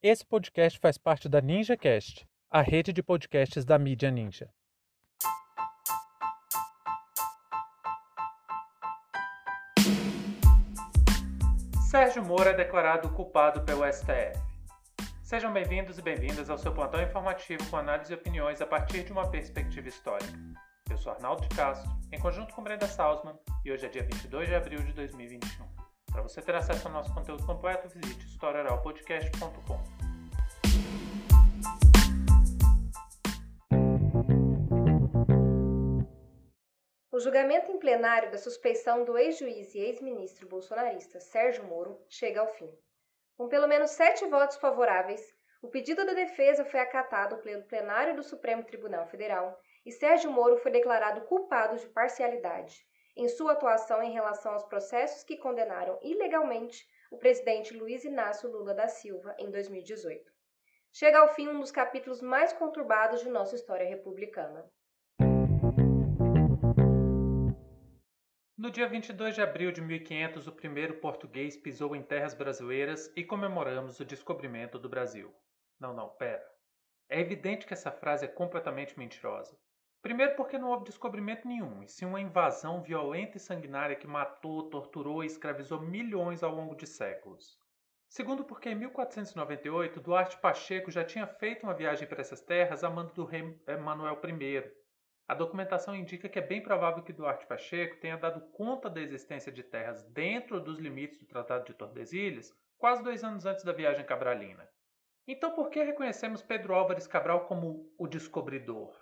Esse podcast faz parte da NinjaCast, a rede de podcasts da mídia Ninja. Sérgio Moro é declarado culpado pelo STF. Sejam bem-vindos e bem-vindas ao seu plantão informativo com análise e opiniões a partir de uma perspectiva histórica. Eu sou Arnaldo de Castro, em conjunto com Brenda Salzman, e hoje é dia 22 de abril de 2021. Para você ter acesso ao nosso conteúdo completo, visite historioralpodcast.com. O julgamento em plenário da suspeição do ex-juiz e ex-ministro bolsonarista Sérgio Moro chega ao fim. Com pelo menos sete votos favoráveis, o pedido da defesa foi acatado pelo plenário do Supremo Tribunal Federal e Sérgio Moro foi declarado culpado de parcialidade em sua atuação em relação aos processos que condenaram ilegalmente o presidente Luiz Inácio Lula da Silva em 2018. Chega ao fim um dos capítulos mais conturbados de nossa história republicana. No dia 22 de abril de 1500, o primeiro português pisou em terras brasileiras e comemoramos o descobrimento do Brasil. Não, não, pera. É evidente que essa frase é completamente mentirosa. Primeiro, porque não houve descobrimento nenhum, e sim uma invasão violenta e sanguinária que matou, torturou e escravizou milhões ao longo de séculos. Segundo, porque em 1498 Duarte Pacheco já tinha feito uma viagem para essas terras a mando do rei Manuel I, a documentação indica que é bem provável que Duarte Pacheco tenha dado conta da existência de terras dentro dos limites do Tratado de Tordesilhas quase dois anos antes da viagem cabralina. Então, por que reconhecemos Pedro Álvares Cabral como o descobridor?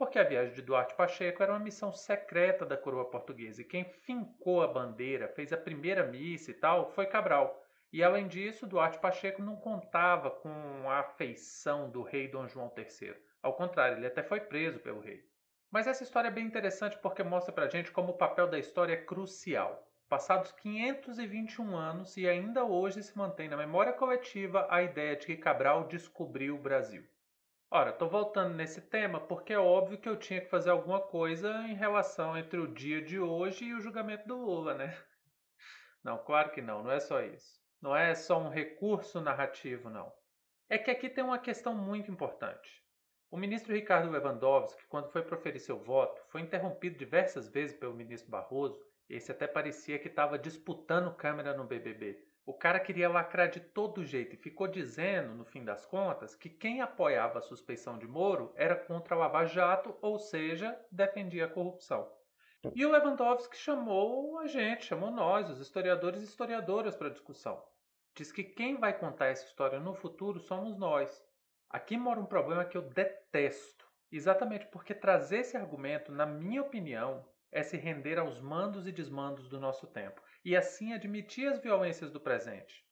Porque a viagem de Duarte Pacheco era uma missão secreta da coroa portuguesa e quem fincou a bandeira, fez a primeira missa e tal, foi Cabral. E além disso, Duarte Pacheco não contava com a afeição do rei Dom João III. Ao contrário, ele até foi preso pelo rei. Mas essa história é bem interessante porque mostra pra gente como o papel da história é crucial. Passados 521 anos e ainda hoje se mantém na memória coletiva a ideia de que Cabral descobriu o Brasil. Ora, estou voltando nesse tema porque é óbvio que eu tinha que fazer alguma coisa em relação entre o dia de hoje e o julgamento do Lula, né? Não, claro que não, não é só isso. Não é só um recurso narrativo, não. É que aqui tem uma questão muito importante. O ministro Ricardo Lewandowski, quando foi proferir seu voto, foi interrompido diversas vezes pelo ministro Barroso. Esse até parecia que estava disputando câmera no BBB. O cara queria lacrar de todo jeito e ficou dizendo, no fim das contas, que quem apoiava a suspeição de Moro era contra a Lava Jato, ou seja, defendia a corrupção. E o Lewandowski chamou a gente, chamou nós, os historiadores e historiadoras, para a discussão. Diz que quem vai contar essa história no futuro somos nós. Aqui mora um problema que eu detesto. Exatamente porque trazer esse argumento, na minha opinião, é se render aos mandos e desmandos do nosso tempo e assim admitir as violências do presente.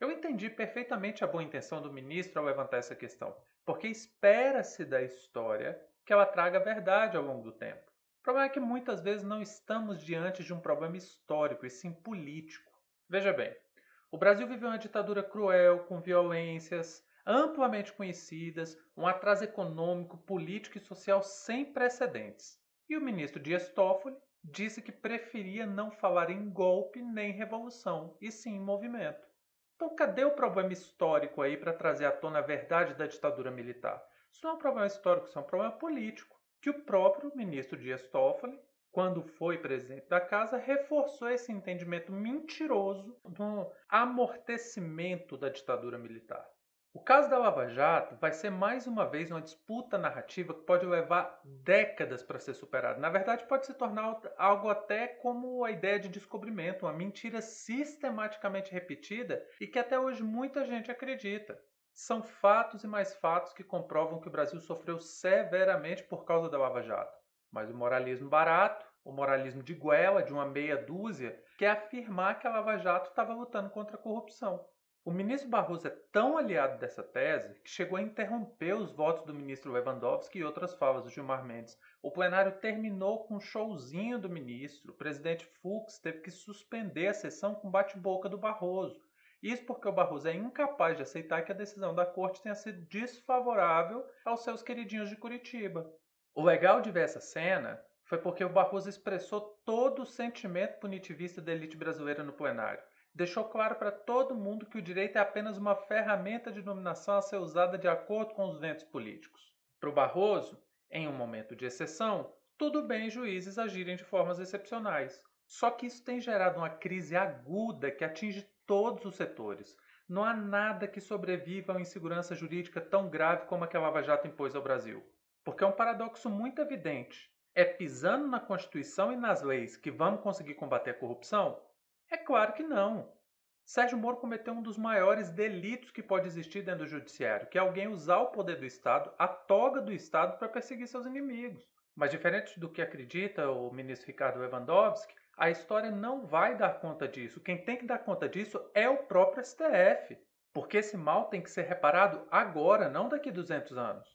Eu entendi perfeitamente a boa intenção do ministro ao levantar essa questão, porque espera-se da história que ela traga verdade ao longo do tempo. O problema é que muitas vezes não estamos diante de um problema histórico, e sim político. Veja bem, o Brasil viveu uma ditadura cruel, com violências, amplamente conhecidas, um atraso econômico, político e social sem precedentes. E o ministro Dias Toffoli disse que preferia não falar em golpe nem revolução, e sim em movimento. Então, cadê o problema histórico aí para trazer à tona a verdade da ditadura militar? Isso não é um problema histórico, isso é um problema político, que o próprio ministro Dias Toffoli, quando foi presidente da casa, reforçou esse entendimento mentiroso do amortecimento da ditadura militar. O caso da Lava Jato vai ser mais uma vez uma disputa narrativa que pode levar décadas para ser superada. Na verdade, pode se tornar algo até como a ideia de descobrimento, uma mentira sistematicamente repetida e que até hoje muita gente acredita. São fatos e mais fatos que comprovam que o Brasil sofreu severamente por causa da Lava Jato. Mas o moralismo barato, o moralismo de goela, de uma meia dúzia, quer afirmar que a Lava Jato estava lutando contra a corrupção. O ministro Barroso é tão aliado dessa tese que chegou a interromper os votos do ministro Lewandowski e outras falas do Gilmar Mendes. O plenário terminou com um showzinho do ministro. O presidente Fux teve que suspender a sessão com bate-boca do Barroso. Isso porque o Barroso é incapaz de aceitar que a decisão da corte tenha sido desfavorável aos seus queridinhos de Curitiba. O legal de ver essa cena foi porque o Barroso expressou todo o sentimento punitivista da elite brasileira no plenário deixou claro para todo mundo que o direito é apenas uma ferramenta de dominação a ser usada de acordo com os ventos políticos. Para o Barroso, em um momento de exceção, tudo bem juízes agirem de formas excepcionais. Só que isso tem gerado uma crise aguda que atinge todos os setores. Não há nada que sobreviva a uma insegurança jurídica tão grave como a que a Lava Jato impôs ao Brasil. Porque é um paradoxo muito evidente. É pisando na Constituição e nas leis que vamos conseguir combater a corrupção? É claro que não. Sérgio Moro cometeu um dos maiores delitos que pode existir dentro do judiciário, que é alguém usar o poder do Estado, a toga do Estado, para perseguir seus inimigos. Mas diferente do que acredita o ministro Ricardo Lewandowski, a história não vai dar conta disso. Quem tem que dar conta disso é o próprio STF. Porque esse mal tem que ser reparado agora, não daqui a 200 anos.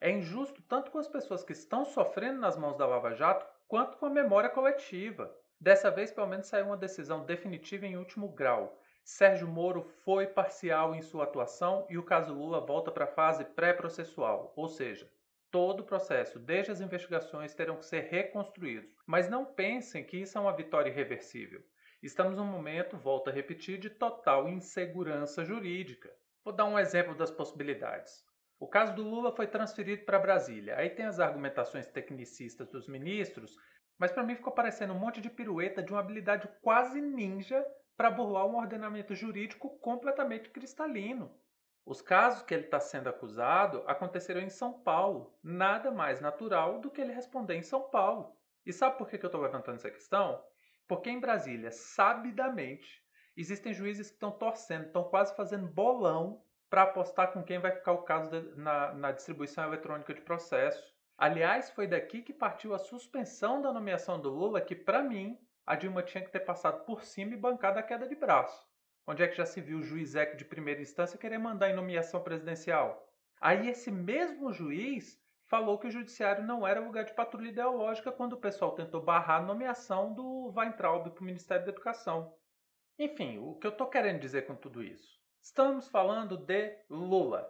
É injusto tanto com as pessoas que estão sofrendo nas mãos da Lava Jato, quanto com a memória coletiva. Dessa vez, pelo menos, saiu uma decisão definitiva em último grau. Sérgio Moro foi parcial em sua atuação e o caso Lula volta para a fase pré-processual, ou seja, todo o processo, desde as investigações, terão que ser reconstruídos. Mas não pensem que isso é uma vitória irreversível. Estamos num momento, volto a repetir, de total insegurança jurídica. Vou dar um exemplo das possibilidades. O caso do Lula foi transferido para Brasília. Aí tem as argumentações tecnicistas dos ministros, mas para mim ficou parecendo um monte de pirueta de uma habilidade quase ninja para burlar um ordenamento jurídico completamente cristalino. Os casos que ele está sendo acusado aconteceram em São Paulo. Nada mais natural do que ele responder em São Paulo. E sabe por que eu estou levantando essa questão? Porque em Brasília, sabidamente, existem juízes que estão torcendo, estão quase fazendo bolão para apostar com quem vai ficar o caso de, na, na distribuição eletrônica de processo. Aliás, foi daqui que partiu a suspensão da nomeação do Lula, que, para mim, a Dilma tinha que ter passado por cima e bancado a queda de braço. Onde é que já se viu o juiz Eco de primeira instância querer mandar em nomeação presidencial? Aí esse mesmo juiz falou que o judiciário não era lugar de patrulha ideológica quando o pessoal tentou barrar a nomeação do Weintraub para o Ministério da Educação. Enfim, o que eu estou querendo dizer com tudo isso? Estamos falando de Lula.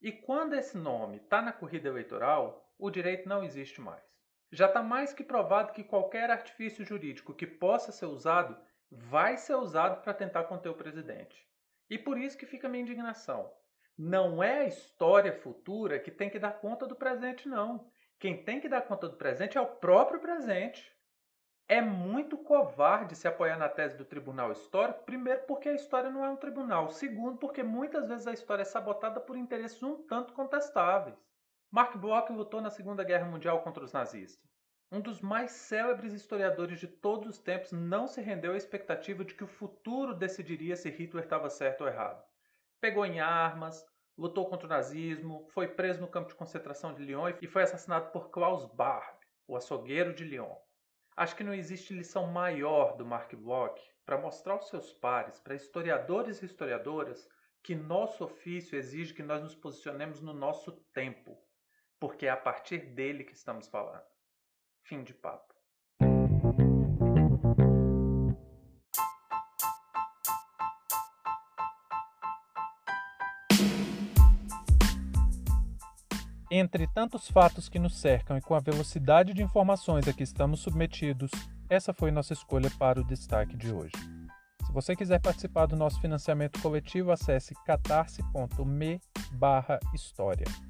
E quando esse nome está na corrida eleitoral, o direito não existe mais. Já está mais que provado que qualquer artifício jurídico que possa ser usado vai ser usado para tentar conter o presidente. E por isso que fica a minha indignação. Não é a história futura que tem que dar conta do presente, não. Quem tem que dar conta do presente é o próprio presente. É muito covarde se apoiar na tese do tribunal histórico, primeiro porque a história não é um tribunal, segundo porque muitas vezes a história é sabotada por interesses um tanto contestáveis. Mark Bloch lutou na Segunda Guerra Mundial contra os nazistas. Um dos mais célebres historiadores de todos os tempos não se rendeu à expectativa de que o futuro decidiria se Hitler estava certo ou errado. Pegou em armas, lutou contra o nazismo, foi preso no campo de concentração de Lyon e foi assassinado por Klaus Barb, o açougueiro de Lyon. Acho que não existe lição maior do Mark Bloch para mostrar aos seus pares, para historiadores e historiadoras, que nosso ofício exige que nós nos posicionemos no nosso tempo, porque é a partir dele que estamos falando. Fim de papo. Entre tantos fatos que nos cercam e com a velocidade de informações a que estamos submetidos, essa foi nossa escolha para o destaque de hoje. Se você quiser participar do nosso financiamento coletivo, acesse catarse.me/história.